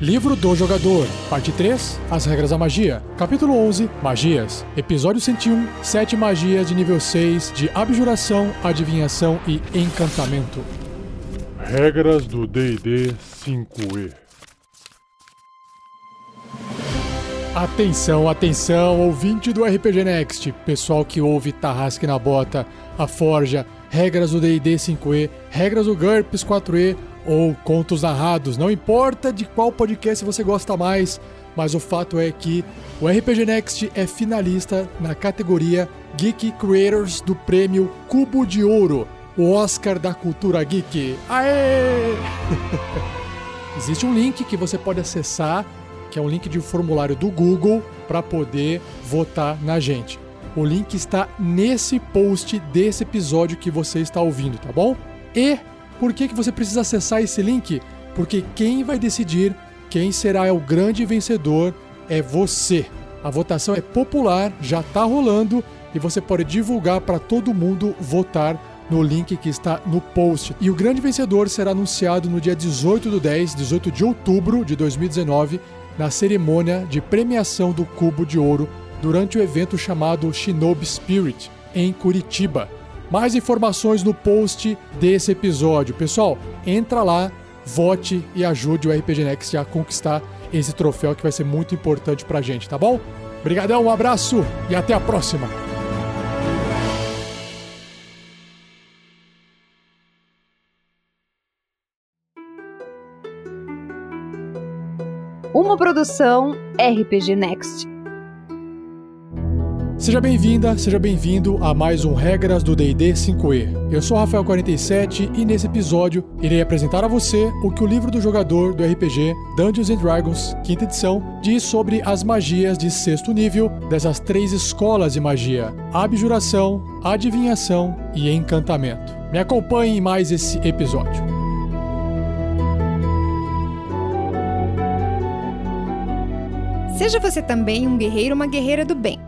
Livro do Jogador, Parte 3, As Regras da Magia, Capítulo 11, Magias, Episódio 101, 7 magias de nível 6 de Abjuração, Adivinhação e Encantamento. Regras do D&D 5e. Atenção, atenção, ouvinte do RPG Next, pessoal que ouve Tarrasque na Bota, a Forja, regras do D&D 5e, regras do GURPS 4e ou contos narrados, não importa de qual podcast você gosta mais, mas o fato é que o RPG Next é finalista na categoria Geek Creators do prêmio Cubo de Ouro, o Oscar da cultura geek. Aê! Existe um link que você pode acessar que é um link de um formulário do Google para poder votar na gente. O link está nesse post desse episódio que você está ouvindo, tá bom? E por que, que você precisa acessar esse link? Porque quem vai decidir quem será o grande vencedor é você. A votação é popular, já está rolando e você pode divulgar para todo mundo votar no link que está no post. E o grande vencedor será anunciado no dia 18 do 10, 18 de outubro de 2019, na cerimônia de premiação do Cubo de Ouro durante o evento chamado Shinobi Spirit, em Curitiba. Mais informações no post desse episódio. Pessoal, entra lá, vote e ajude o RPG Next a conquistar esse troféu que vai ser muito importante pra gente, tá bom? Obrigadão, um abraço e até a próxima! Uma produção RPG Next. Seja bem-vinda, seja bem-vindo a mais um Regras do D&D 5e. Eu sou Rafael47 e nesse episódio irei apresentar a você o que o livro do jogador do RPG Dungeons Dragons, quinta edição, diz sobre as magias de sexto nível dessas três escolas de magia: abjuração, adivinhação e encantamento. Me acompanhe em mais esse episódio. Seja você também um guerreiro ou uma guerreira do bem.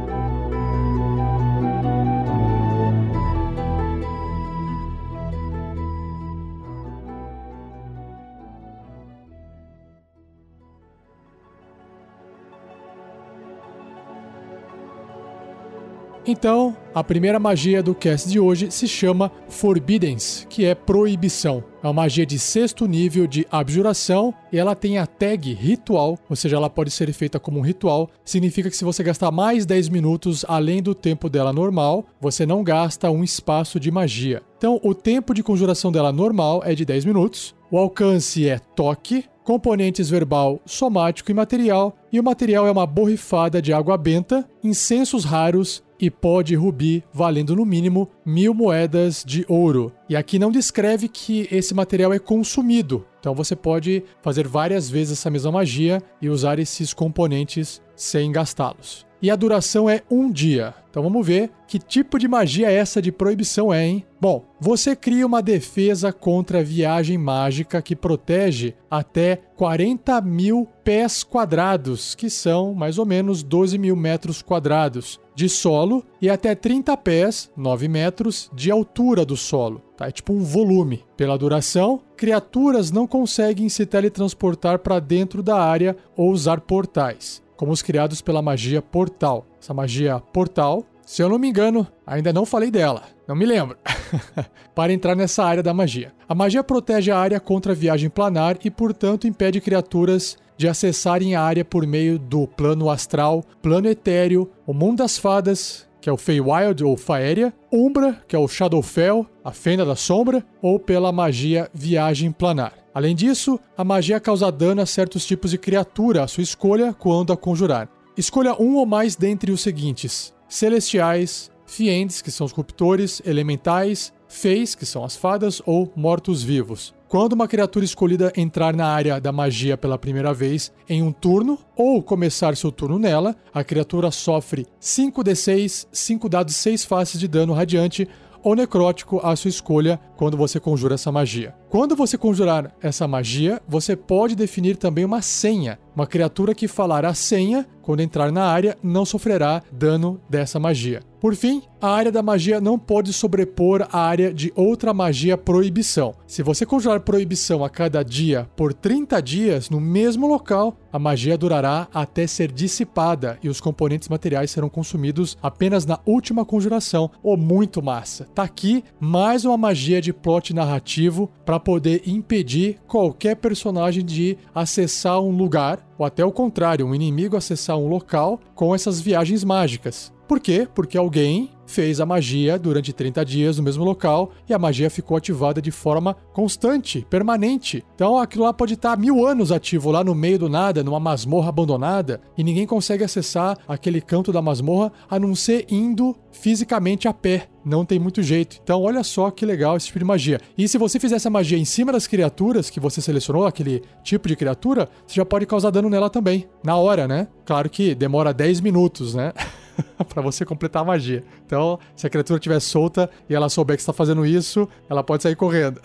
Então, a primeira magia do cast de hoje se chama Forbiddance, que é proibição. É uma magia de sexto nível de abjuração e ela tem a tag ritual, ou seja, ela pode ser feita como um ritual. Significa que se você gastar mais 10 minutos além do tempo dela normal, você não gasta um espaço de magia. Então, o tempo de conjuração dela normal é de 10 minutos. O alcance é toque, componentes verbal, somático e material, e o material é uma borrifada de água benta, incensos raros e pó de rubi, valendo no mínimo mil moedas de ouro. E aqui não descreve que esse material é consumido, então você pode fazer várias vezes essa mesma magia e usar esses componentes sem gastá-los. E a duração é um dia. Então vamos ver que tipo de magia essa de proibição é, hein? Bom, você cria uma defesa contra a viagem mágica que protege até 40 mil pés quadrados, que são mais ou menos 12 mil metros quadrados de solo e até 30 pés, 9 metros, de altura do solo. Tá? É tipo um volume. Pela duração, criaturas não conseguem se teletransportar para dentro da área ou usar portais, como os criados pela magia Portal. Essa magia Portal, se eu não me engano, ainda não falei dela, não me lembro. para entrar nessa área da magia. A magia protege a área contra a viagem planar e, portanto, impede criaturas de acessarem a área por meio do plano astral, plano etéreo, o mundo das fadas, que é o Feywild ou Faéria, Umbra, que é o Shadowfell, a Fenda da Sombra, ou pela magia Viagem Planar. Além disso, a magia causa dano a certos tipos de criatura à sua escolha quando a conjurar. Escolha um ou mais dentre os seguintes: Celestiais, Fiends, que são os corruptores, Elementais, Feis, que são as fadas, ou mortos-vivos. Quando uma criatura escolhida entrar na área da magia pela primeira vez em um turno, ou começar seu turno nela, a criatura sofre 5d6, 5 dados 6 faces de dano radiante ou necrótico à sua escolha quando você conjura essa magia. Quando você conjurar essa magia, você pode definir também uma senha. Uma criatura que falar a senha, quando entrar na área, não sofrerá dano dessa magia. Por fim, a área da magia não pode sobrepor a área de outra magia proibição. Se você conjurar proibição a cada dia por 30 dias no mesmo local, a magia durará até ser dissipada e os componentes materiais serão consumidos apenas na última conjuração. Oh, muito massa! Tá aqui mais uma magia de plot narrativo para poder impedir qualquer personagem de acessar um lugar, ou até o contrário, um inimigo acessar um local com essas viagens mágicas. Por quê? Porque alguém fez a magia durante 30 dias no mesmo local e a magia ficou ativada de forma constante, permanente. Então aquilo lá pode estar mil anos ativo lá no meio do nada, numa masmorra abandonada, e ninguém consegue acessar aquele canto da masmorra a não ser indo fisicamente a pé. Não tem muito jeito. Então, olha só que legal esse tipo de magia. E se você fizer essa magia em cima das criaturas que você selecionou, aquele tipo de criatura, você já pode causar dano nela também. Na hora, né? Claro que demora 10 minutos, né? para você completar a magia. Então, se a criatura estiver solta e ela souber que está fazendo isso, ela pode sair correndo.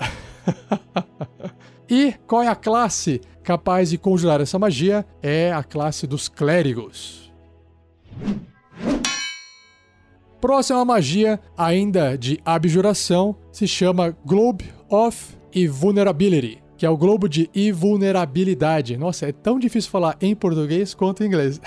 e qual é a classe capaz de conjurar essa magia? É a classe dos clérigos. Próxima magia, ainda de abjuração, se chama Globe of Invulnerability, que é o globo de invulnerabilidade. Nossa, é tão difícil falar em português quanto em inglês.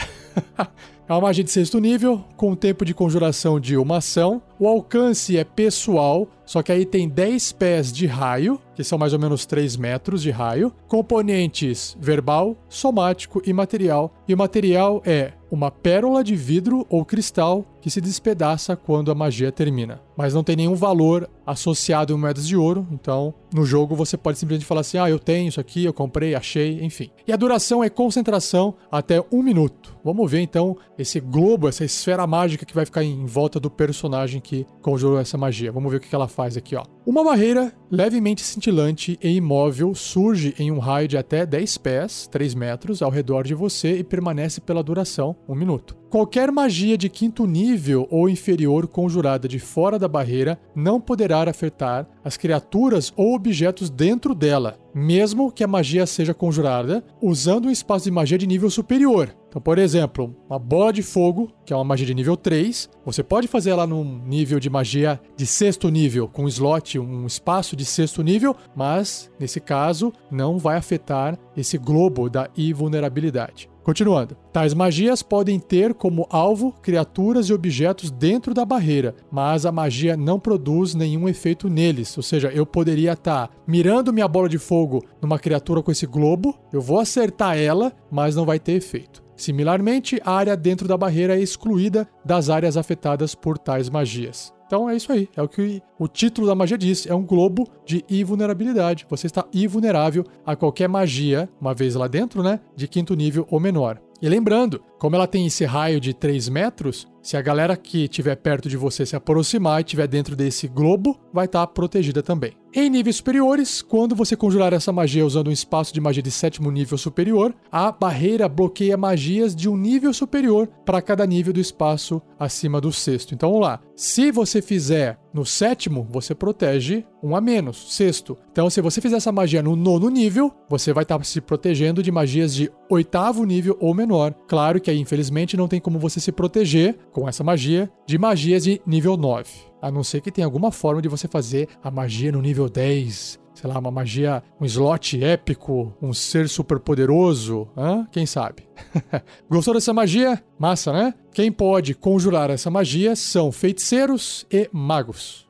É uma magia de sexto nível, com tempo de conjuração de uma ação. O alcance é pessoal, só que aí tem 10 pés de raio, que são mais ou menos 3 metros de raio. Componentes verbal, somático e material. E o material é uma pérola de vidro ou cristal que se despedaça quando a magia termina. Mas não tem nenhum valor associado em moedas de ouro, então no jogo você pode simplesmente falar assim: ah, eu tenho isso aqui, eu comprei, achei, enfim. E a duração é concentração até um minuto. Vamos ver então esse globo, essa esfera mágica que vai ficar em volta do personagem que conjurou essa magia. Vamos ver o que ela faz aqui, ó. Uma barreira levemente cintilante e imóvel surge em um raio de até 10 pés, 3 metros, ao redor de você e permanece pela duração, um minuto. Qualquer magia de quinto nível ou inferior conjurada de fora da barreira não poderá afetar as criaturas ou objetos dentro dela, mesmo que a magia seja conjurada usando um espaço de magia de nível superior. Então, por exemplo, uma bola de fogo, que é uma magia de nível 3, você pode fazer ela num nível de magia de sexto nível, com um slot, um espaço de sexto nível, mas nesse caso não vai afetar esse globo da invulnerabilidade. Continuando. Tais magias podem ter como alvo criaturas e objetos dentro da barreira, mas a magia não produz nenhum efeito neles. Ou seja, eu poderia estar tá mirando minha bola de fogo numa criatura com esse globo, eu vou acertar ela, mas não vai ter efeito. Similarmente, a área dentro da barreira é excluída das áreas afetadas por tais magias. Então é isso aí, é o que o título da magia diz, é um globo de invulnerabilidade. Você está invulnerável a qualquer magia, uma vez lá dentro, né, de quinto nível ou menor. E lembrando, como ela tem esse raio de 3 metros, se a galera que estiver perto de você se aproximar e estiver dentro desse globo, vai estar protegida também. Em níveis superiores, quando você conjurar essa magia usando um espaço de magia de sétimo nível superior, a barreira bloqueia magias de um nível superior para cada nível do espaço acima do sexto. Então vamos lá. Se você fizer no sétimo, você protege um a menos, sexto. Então, se você fizer essa magia no nono nível, você vai estar se protegendo de magias de oitavo nível ou menor. Claro que aí, infelizmente, não tem como você se proteger com essa magia de magias de nível 9. A não ser que tenha alguma forma de você fazer a magia no nível 10. Sei lá, uma magia, um slot épico, um ser super poderoso, hã? quem sabe? Gostou dessa magia? Massa, né? Quem pode conjurar essa magia são feiticeiros e magos.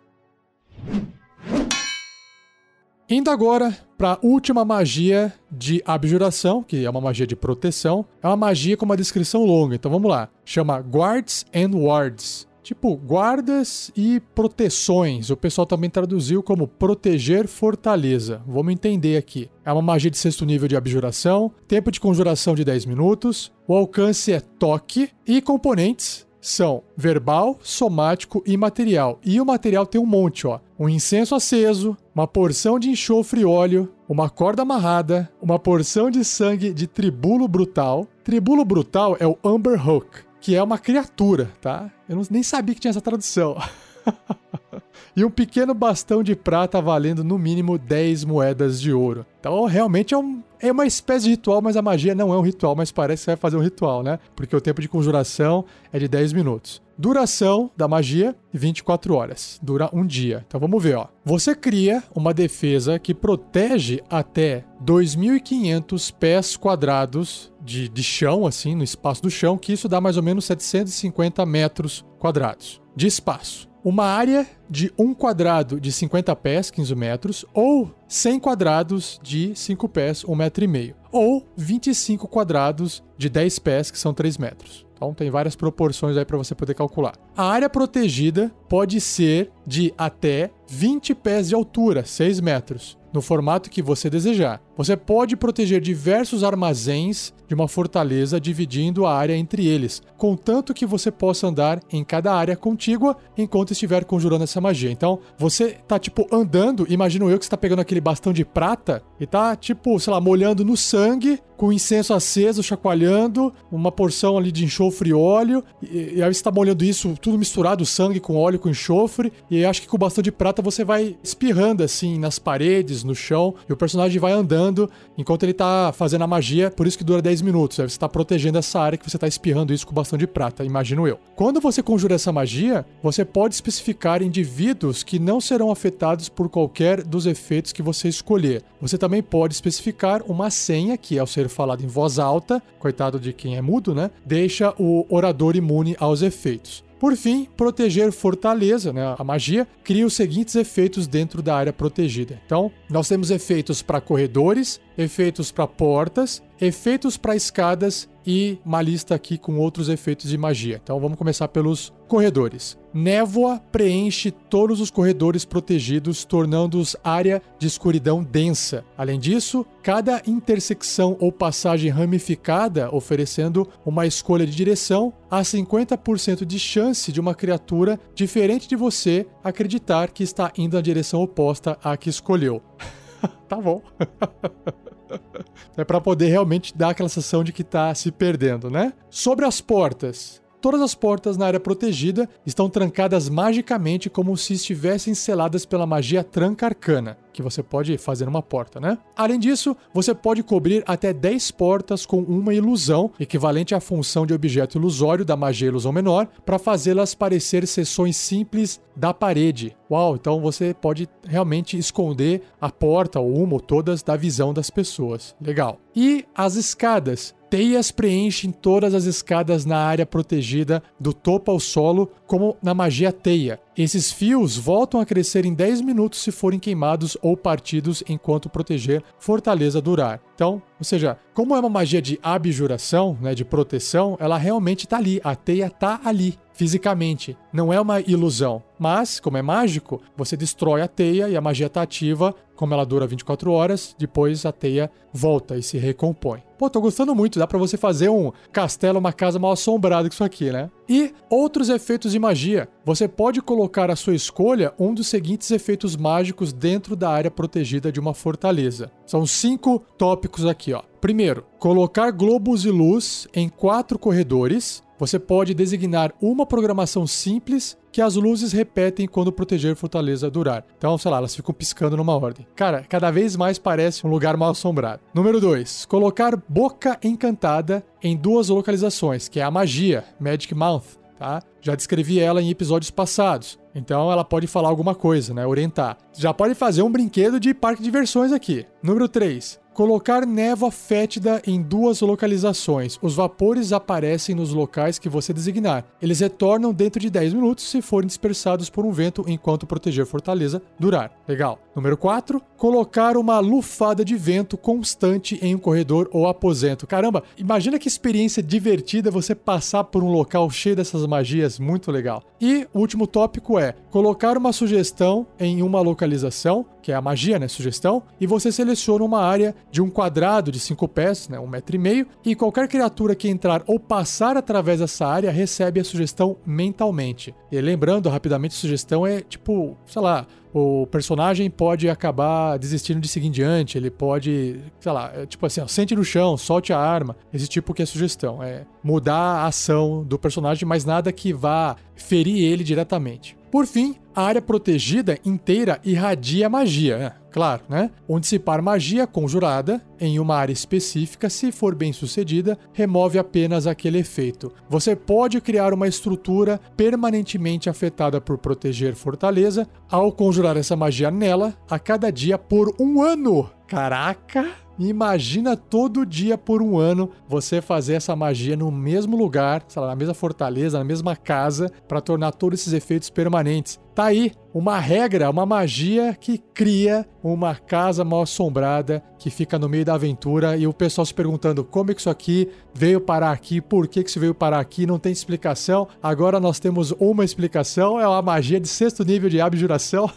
Indo agora para a última magia de abjuração, que é uma magia de proteção. É uma magia com uma descrição longa, então vamos lá. Chama Guards and Wards. Tipo, guardas e proteções. O pessoal também traduziu como proteger fortaleza. Vamos entender aqui. É uma magia de sexto nível de abjuração, tempo de conjuração de 10 minutos, o alcance é toque e componentes são verbal, somático e material. E o material tem um monte, ó. Um incenso aceso, uma porção de enxofre e óleo, uma corda amarrada, uma porção de sangue de tribulo brutal. Tribulo brutal é o Amber Hook que é uma criatura, tá? Eu não, nem sabia que tinha essa tradução. e um pequeno bastão de prata valendo no mínimo 10 moedas de ouro. Então, realmente é, um, é uma espécie de ritual, mas a magia não é um ritual, mas parece que você vai fazer um ritual, né? Porque o tempo de conjuração é de 10 minutos. Duração da magia, 24 horas. Dura um dia. Então vamos ver, ó. Você cria uma defesa que protege até 2.500 pés quadrados de, de chão, assim, no espaço do chão, que isso dá mais ou menos 750 metros quadrados de espaço uma área de 1 quadrado de 50 pés, 15 metros, ou 100 quadrados de 5 pés, 1 metro e meio, ou 25 quadrados de 10 pés, que são 3 metros. Então tem várias proporções aí para você poder calcular. A área protegida pode ser de até 20 pés de altura, 6 metros, no formato que você desejar. Você pode proteger diversos armazéns de uma fortaleza dividindo a área entre eles, contanto que você possa andar em cada área contígua enquanto estiver conjurando essa magia. Então, você tá tipo andando, imagino eu que você tá pegando aquele bastão de prata e tá tipo, sei lá, molhando no sangue, com incenso aceso, chacoalhando, uma porção ali de enxofre e óleo, e, e aí você tá molhando isso tudo misturado, sangue com óleo, com enxofre, e acho que com o bastão de prata você vai espirrando assim nas paredes, no chão, e o personagem vai andando enquanto ele tá fazendo a magia, por isso que dura 10 minutos. Aí você tá protegendo essa área que você tá espirrando isso com bastão de prata, imagino eu. Quando você conjura essa magia, você pode especificar indivíduos que não serão afetados por qualquer dos efeitos que você escolher. Você também pode especificar uma senha que, ao ser falado em voz alta, coitado de quem é mudo, né? Deixa o orador imune aos efeitos. Por fim, proteger fortaleza, né, a magia, cria os seguintes efeitos dentro da área protegida. Então, nós temos efeitos para corredores, efeitos para portas, efeitos para escadas e uma lista aqui com outros efeitos de magia. Então vamos começar pelos corredores. Névoa preenche todos os corredores protegidos, tornando-os área de escuridão densa. Além disso, cada intersecção ou passagem ramificada, oferecendo uma escolha de direção, há 50% de chance de uma criatura diferente de você acreditar que está indo na direção oposta à que escolheu. tá bom. é para poder realmente dar aquela sensação de que tá se perdendo, né? Sobre as portas. Todas as portas na área protegida estão trancadas magicamente como se estivessem seladas pela magia tranca arcana, que você pode fazer numa porta, né? Além disso, você pode cobrir até 10 portas com uma ilusão, equivalente à função de objeto ilusório da magia ilusão menor, para fazê-las parecer seções simples da parede. Uau, então você pode realmente esconder a porta ou uma ou todas da visão das pessoas. Legal. E as escadas Teias preenchem todas as escadas na área protegida do topo ao solo, como na magia teia. Esses fios voltam a crescer em 10 minutos se forem queimados ou partidos enquanto proteger fortaleza durar. Então, ou seja, como é uma magia de abjuração, né, de proteção, ela realmente está ali, a teia está ali fisicamente. Não é uma ilusão. Mas, como é mágico, você destrói a teia e a magia está ativa, como ela dura 24 horas, depois a teia volta e se recompõe. Pô, tô gostando muito, dá para você fazer um castelo, uma casa mal assombrada com isso aqui, né? E outros efeitos de magia. Você pode colocar à sua escolha um dos seguintes efeitos mágicos dentro da área protegida de uma fortaleza. São cinco tópicos aqui, ó. Primeiro, colocar globos de luz em quatro corredores você pode designar uma programação simples que as luzes repetem quando proteger fortaleza durar. Então, sei lá, elas ficam piscando numa ordem. Cara, cada vez mais parece um lugar mal assombrado. Número 2. Colocar boca encantada em duas localizações, que é a magia, Magic Mouth, tá? Já descrevi ela em episódios passados. Então ela pode falar alguma coisa, né? Orientar. Já pode fazer um brinquedo de parque de diversões aqui. Número 3. Colocar névoa fétida em duas localizações. Os vapores aparecem nos locais que você designar. Eles retornam dentro de 10 minutos se forem dispersados por um vento enquanto proteger fortaleza durar. Legal. Número 4. Colocar uma lufada de vento constante em um corredor ou aposento. Caramba, imagina que experiência divertida você passar por um local cheio dessas magias. Muito legal. E o último tópico é colocar uma sugestão em uma localização, que é a magia, né? Sugestão, e você seleciona uma área de um quadrado de 5 pés, né, um metro e meio, e qualquer criatura que entrar ou passar através dessa área recebe a sugestão mentalmente. E lembrando rapidamente, sugestão é tipo, sei lá, o personagem pode acabar desistindo de seguir em diante, ele pode, sei lá, é tipo assim, ó, sente no chão, solte a arma, esse tipo que é sugestão, é mudar a ação do personagem, mas nada que vá ferir ele diretamente. Por fim, a área protegida inteira irradia magia, é, claro, né? Onde dissipar magia conjurada em uma área específica, se for bem sucedida, remove apenas aquele efeito. Você pode criar uma estrutura permanentemente afetada por proteger fortaleza ao conjurar essa magia nela a cada dia por um ano. Caraca! Imagina todo dia por um ano você fazer essa magia no mesmo lugar, sei lá, na mesma fortaleza, na mesma casa, para tornar todos esses efeitos permanentes. Tá aí uma regra, uma magia que cria uma casa mal assombrada que fica no meio da aventura e o pessoal se perguntando como é que isso aqui veio parar aqui, por que, que isso veio parar aqui, não tem explicação. Agora nós temos uma explicação, é uma magia de sexto nível de abjuração.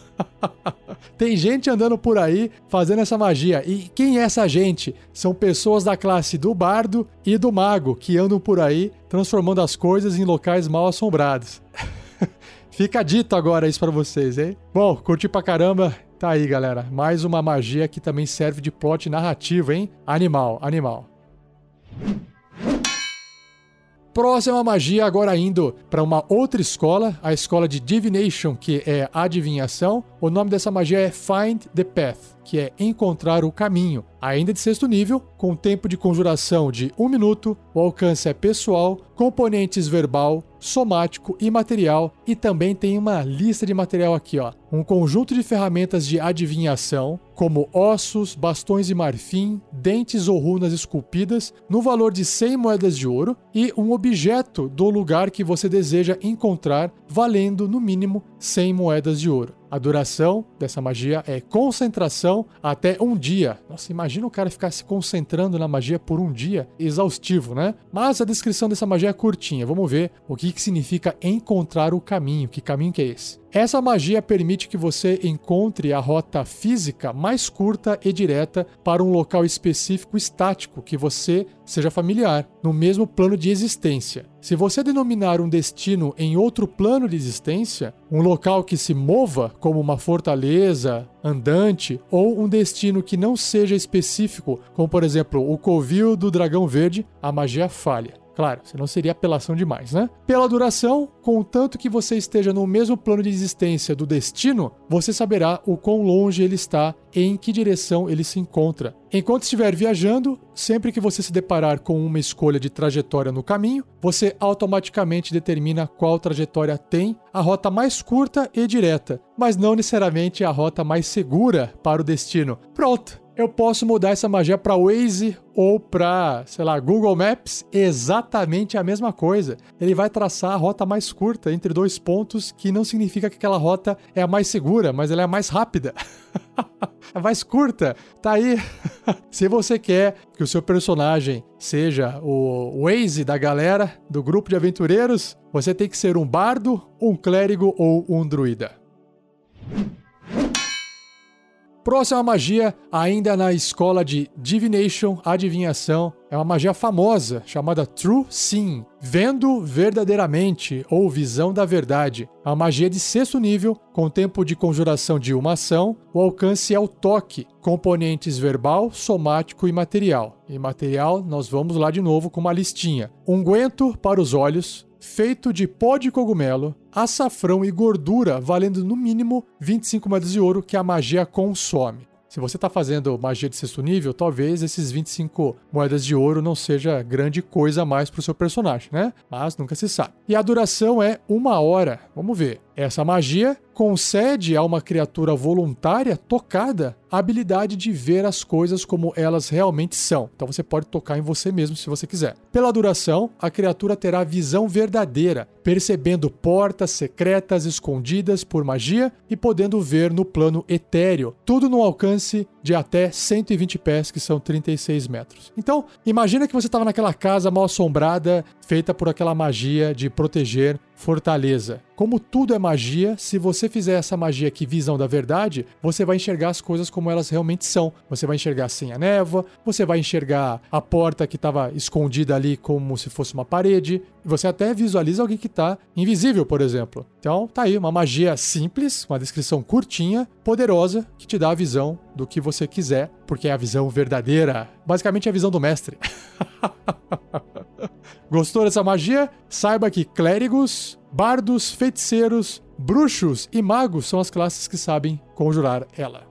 tem gente andando por aí fazendo essa magia. E quem é essa gente? São pessoas da classe do bardo e do mago que andam por aí transformando as coisas em locais mal assombrados. Fica dito agora isso para vocês, hein? Bom, curti pra caramba. Tá aí, galera. Mais uma magia que também serve de plot narrativo, hein? Animal, animal. Próxima magia, agora indo para uma outra escola, a escola de Divination, que é adivinhação. O nome dessa magia é Find the Path que é encontrar o caminho. Ainda de sexto nível, com tempo de conjuração de 1 minuto, o alcance é pessoal, componentes verbal, somático e material, e também tem uma lista de material aqui, ó. Um conjunto de ferramentas de adivinhação, como ossos, bastões de marfim, dentes ou runas esculpidas, no valor de 100 moedas de ouro, e um objeto do lugar que você deseja encontrar, valendo no mínimo 100 moedas de ouro. A duração dessa magia é concentração até um dia. Nossa, imagina o cara ficar se concentrando na magia por um dia. Exaustivo, né? Mas a descrição dessa magia é curtinha. Vamos ver o que, que significa encontrar o caminho. Que caminho que é esse? Essa magia permite que você encontre a rota física mais curta e direta para um local específico estático que você seja familiar, no mesmo plano de existência. Se você denominar um destino em outro plano de existência, um local que se mova, como uma fortaleza, andante, ou um destino que não seja específico, como por exemplo o covil do dragão verde, a magia falha. Claro, senão seria apelação demais, né? Pela duração, contanto que você esteja no mesmo plano de existência do destino, você saberá o quão longe ele está e em que direção ele se encontra. Enquanto estiver viajando, sempre que você se deparar com uma escolha de trajetória no caminho, você automaticamente determina qual trajetória tem a rota mais curta e direta, mas não necessariamente a rota mais segura para o destino. Pronto! Eu posso mudar essa magia para Waze ou para, sei lá, Google Maps, exatamente a mesma coisa. Ele vai traçar a rota mais curta entre dois pontos, que não significa que aquela rota é a mais segura, mas ela é a mais rápida. é mais curta. Tá aí. Se você quer que o seu personagem seja o Waze da galera do grupo de aventureiros, você tem que ser um bardo, um clérigo ou um druida. Próxima magia, ainda na escola de Divination, adivinhação, é uma magia famosa chamada True Seeing, vendo verdadeiramente ou visão da verdade. É uma magia de sexto nível, com tempo de conjuração de uma ação, o alcance é o toque, componentes verbal, somático e material. E material, nós vamos lá de novo com uma listinha: unguento para os olhos, feito de pó de cogumelo, açafrão e gordura, valendo no mínimo 25 moedas de ouro que a magia consome. Se você está fazendo magia de sexto nível, talvez esses 25 moedas de ouro não seja grande coisa mais para o seu personagem, né? Mas nunca se sabe. E a duração é uma hora. Vamos ver. Essa magia concede a uma criatura voluntária tocada a habilidade de ver as coisas como elas realmente são. Então você pode tocar em você mesmo se você quiser. Pela duração, a criatura terá visão verdadeira, percebendo portas secretas escondidas por magia e podendo ver no plano etéreo, tudo no alcance de até 120 pés, que são 36 metros. Então, imagina que você estava naquela casa mal assombrada, feita por aquela magia de proteger fortaleza. Como tudo é magia, se você fizer essa magia que visão da verdade, você vai enxergar as coisas como elas realmente são. Você vai enxergar sem a névoa, você vai enxergar a porta que estava escondida ali como se fosse uma parede, você até visualiza alguém que está invisível, por exemplo. Então, tá aí uma magia simples, uma descrição curtinha, poderosa, que te dá a visão do que você quiser, porque é a visão verdadeira. Basicamente é a visão do mestre. Gostou dessa magia? Saiba que clérigos, bardos, feiticeiros, bruxos e magos são as classes que sabem conjurar ela.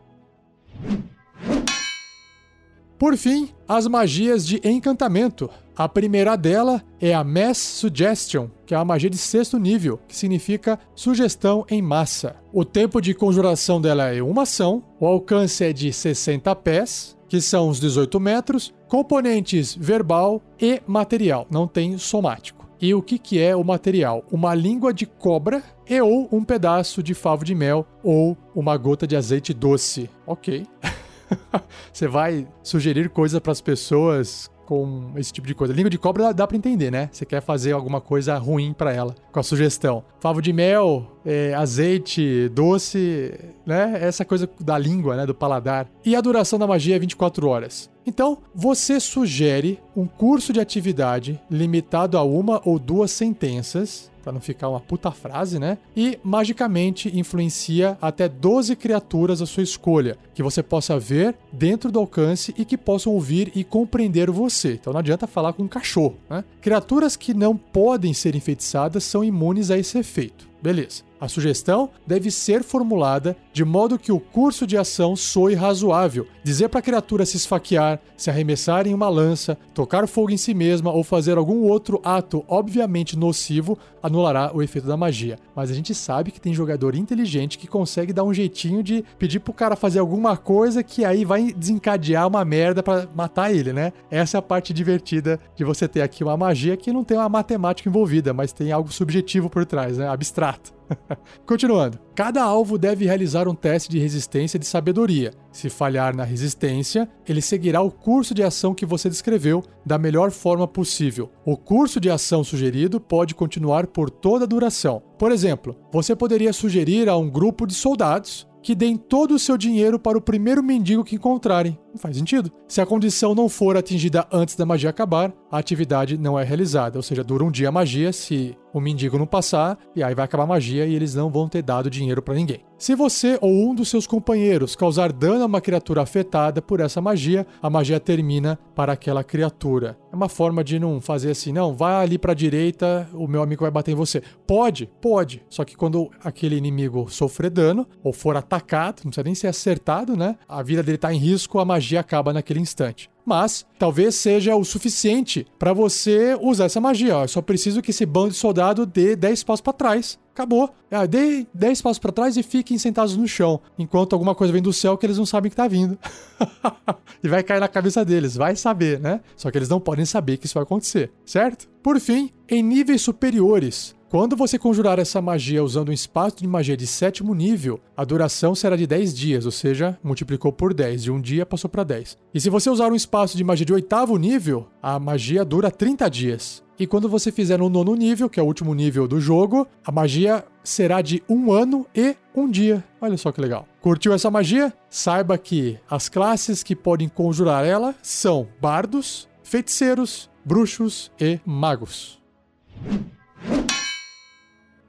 Por fim, as magias de encantamento. A primeira dela é a Mass Suggestion, que é uma magia de sexto nível, que significa sugestão em massa. O tempo de conjuração dela é uma ação, o alcance é de 60 pés, que são os 18 metros, componentes verbal e material, não tem somático. E o que, que é o material? Uma língua de cobra e ou um pedaço de favo de mel ou uma gota de azeite doce. Ok. você vai sugerir coisas para as pessoas com esse tipo de coisa. Língua de cobra dá para entender, né? Você quer fazer alguma coisa ruim para ela com a sugestão. Favo de mel, é, azeite, doce, né? Essa coisa da língua, né? Do paladar. E a duração da magia é 24 horas. Então, você sugere um curso de atividade limitado a uma ou duas sentenças para não ficar uma puta frase, né? E magicamente influencia até 12 criaturas à sua escolha, que você possa ver dentro do alcance e que possam ouvir e compreender você. Então não adianta falar com um cachorro, né? Criaturas que não podem ser enfeitiçadas são imunes a esse efeito. Beleza. A sugestão deve ser formulada de modo que o curso de ação soe razoável. Dizer para a criatura se esfaquear, se arremessar em uma lança, tocar fogo em si mesma ou fazer algum outro ato obviamente nocivo anulará o efeito da magia. Mas a gente sabe que tem jogador inteligente que consegue dar um jeitinho de pedir pro cara fazer alguma coisa que aí vai desencadear uma merda para matar ele, né? Essa é a parte divertida de você ter aqui uma magia que não tem uma matemática envolvida, mas tem algo subjetivo por trás, né? Abstrato. Continuando. Cada alvo deve realizar um teste de resistência de sabedoria. Se falhar na resistência, ele seguirá o curso de ação que você descreveu da melhor forma possível. O curso de ação sugerido pode continuar por toda a duração. Por exemplo, você poderia sugerir a um grupo de soldados que deem todo o seu dinheiro para o primeiro mendigo que encontrarem. Não faz sentido. Se a condição não for atingida antes da magia acabar, a atividade não é realizada. Ou seja, dura um dia a magia se o mendigo não passar, e aí vai acabar a magia e eles não vão ter dado dinheiro para ninguém. Se você ou um dos seus companheiros causar dano a uma criatura afetada por essa magia, a magia termina para aquela criatura. É uma forma de não fazer assim, não, vai ali para a direita, o meu amigo vai bater em você. Pode, pode. Só que quando aquele inimigo sofrer dano ou for atacado, não precisa nem ser acertado, né? A vida dele tá em risco, a magia acaba naquele instante mas talvez seja o suficiente para você usar essa magia. Eu só preciso que esse bando de soldado dê 10 passos para trás. Acabou. Ah, dê 10 passos para trás e fiquem sentados no chão, enquanto alguma coisa vem do céu que eles não sabem que tá vindo. e vai cair na cabeça deles, vai saber, né? Só que eles não podem saber que isso vai acontecer, certo? Por fim, em níveis superiores, quando você conjurar essa magia usando um espaço de magia de sétimo nível, a duração será de 10 dias, ou seja, multiplicou por 10. De um dia passou para 10. E se você usar um espaço de magia de oitavo nível, a magia dura 30 dias. E quando você fizer no nono nível, que é o último nível do jogo, a magia será de um ano e um dia. Olha só que legal. Curtiu essa magia? Saiba que as classes que podem conjurar ela são bardos, feiticeiros, bruxos e magos.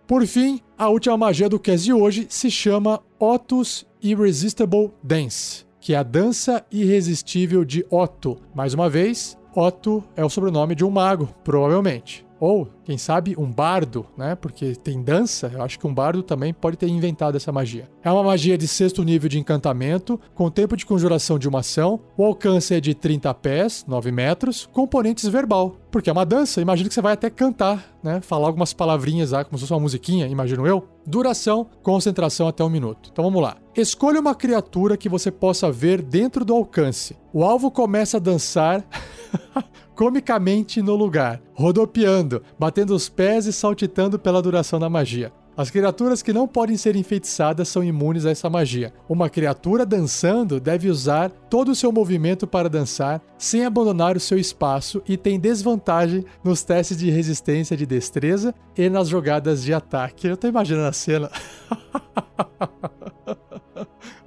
Por fim, a última magia do cast de hoje se chama Otus Irresistible Dance, que é a dança irresistível de Otto. Mais uma vez, Otto é o sobrenome de um mago, provavelmente. Ou, quem sabe, um bardo, né? Porque tem dança, eu acho que um bardo também pode ter inventado essa magia. É uma magia de sexto nível de encantamento, com tempo de conjuração de uma ação, o alcance é de 30 pés, 9 metros, componentes verbal. Porque é uma dança, imagino que você vai até cantar, né? Falar algumas palavrinhas lá, como se fosse uma musiquinha, imagino eu. Duração, concentração até um minuto. Então vamos lá. Escolha uma criatura que você possa ver dentro do alcance. O alvo começa a dançar. comicamente no lugar, rodopiando, batendo os pés e saltitando pela duração da magia. As criaturas que não podem ser enfeitiçadas são imunes a essa magia. Uma criatura dançando deve usar todo o seu movimento para dançar, sem abandonar o seu espaço e tem desvantagem nos testes de resistência de destreza e nas jogadas de ataque. Eu tô imaginando a cena.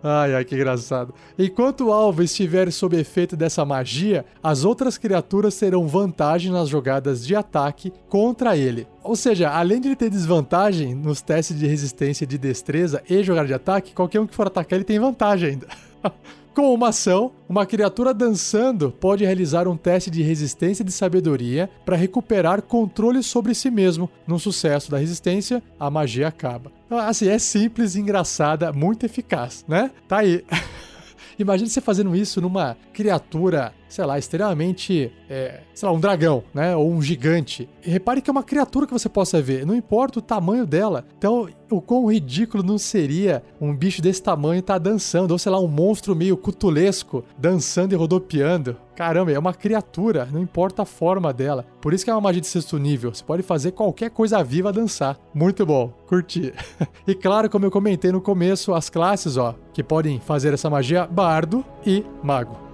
Ai, ai, que engraçado. Enquanto o alvo estiver sob efeito dessa magia, as outras criaturas terão vantagem nas jogadas de ataque contra ele. Ou seja, além de ele ter desvantagem nos testes de resistência de destreza e jogada de ataque, qualquer um que for atacar ele tem vantagem ainda. Com uma ação, uma criatura dançando pode realizar um teste de resistência de sabedoria para recuperar controle sobre si mesmo. Num sucesso da resistência, a magia acaba. Então, assim, é simples, engraçada, muito eficaz, né? Tá aí. Imagine você fazendo isso numa criatura, sei lá, extremamente, é, sei lá, um dragão, né? Ou um gigante. E repare que é uma criatura que você possa ver, não importa o tamanho dela. Então, o quão ridículo não seria um bicho desse tamanho estar tá dançando, ou sei lá, um monstro meio cutulesco dançando e rodopiando. Caramba, é uma criatura, não importa a forma dela. Por isso que é uma magia de sexto nível. Você pode fazer qualquer coisa viva dançar. Muito bom, curti. e claro, como eu comentei no começo, as classes, ó, que podem fazer essa magia, bardo e mago.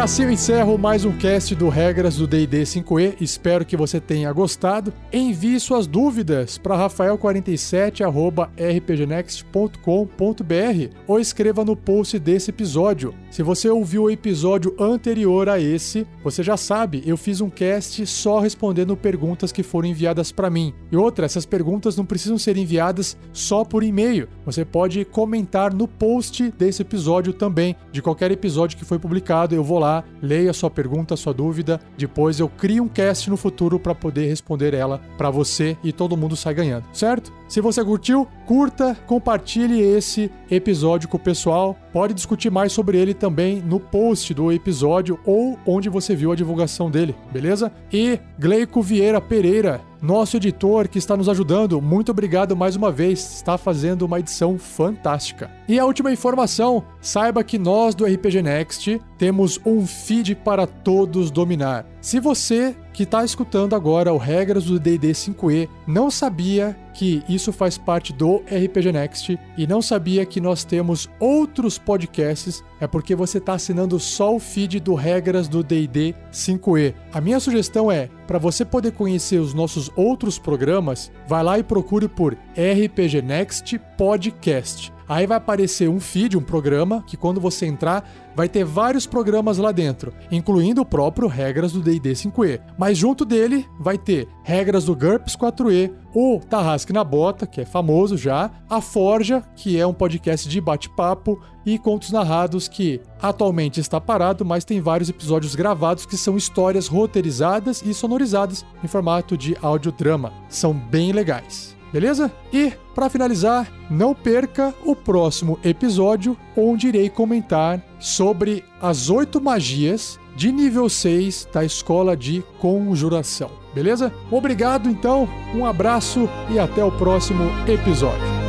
Assim eu encerro mais um cast do Regras do D&D 5e. Espero que você tenha gostado. Envie suas dúvidas para rafael47@rpgnext.com.br ou escreva no post desse episódio. Se você ouviu o episódio anterior a esse, você já sabe, eu fiz um cast só respondendo perguntas que foram enviadas para mim. E outra, essas perguntas não precisam ser enviadas só por e-mail. Você pode comentar no post desse episódio também, de qualquer episódio que foi publicado. Eu vou lá, leio a sua pergunta, sua dúvida, depois eu crio um cast no futuro para poder responder ela para você e todo mundo sai ganhando, certo? Se você curtiu, curta, compartilhe esse episódio com o pessoal. Pode discutir mais sobre ele também no post do episódio ou onde você viu a divulgação dele, beleza? E Gleico Vieira Pereira, nosso editor que está nos ajudando, muito obrigado mais uma vez, está fazendo uma edição fantástica. E a última informação, saiba que nós do RPG Next temos um feed para todos dominar. Se você que está escutando agora o Regras do D&D 5e não sabia que isso faz parte do RPG Next e não sabia que nós temos outros podcasts, é porque você está assinando só o feed do Regras do D&D 5e. A minha sugestão é, para você poder conhecer os nossos outros programas, vai lá e procure por RPG Next Podcast. Aí vai aparecer um feed, um programa, que quando você entrar, vai ter vários programas lá dentro, incluindo o próprio Regras do D&D 5e. Mas junto dele vai ter Regras do GURPS 4e, o Tarrasque na Bota, que é famoso já, a Forja, que é um podcast de bate-papo, e Contos Narrados, que atualmente está parado, mas tem vários episódios gravados que são histórias roteirizadas e sonorizadas em formato de audiodrama. São bem legais beleza? E, para finalizar, não perca o próximo episódio, onde irei comentar sobre as oito magias de nível 6 da Escola de Conjuração, beleza? Obrigado então, um abraço e até o próximo episódio.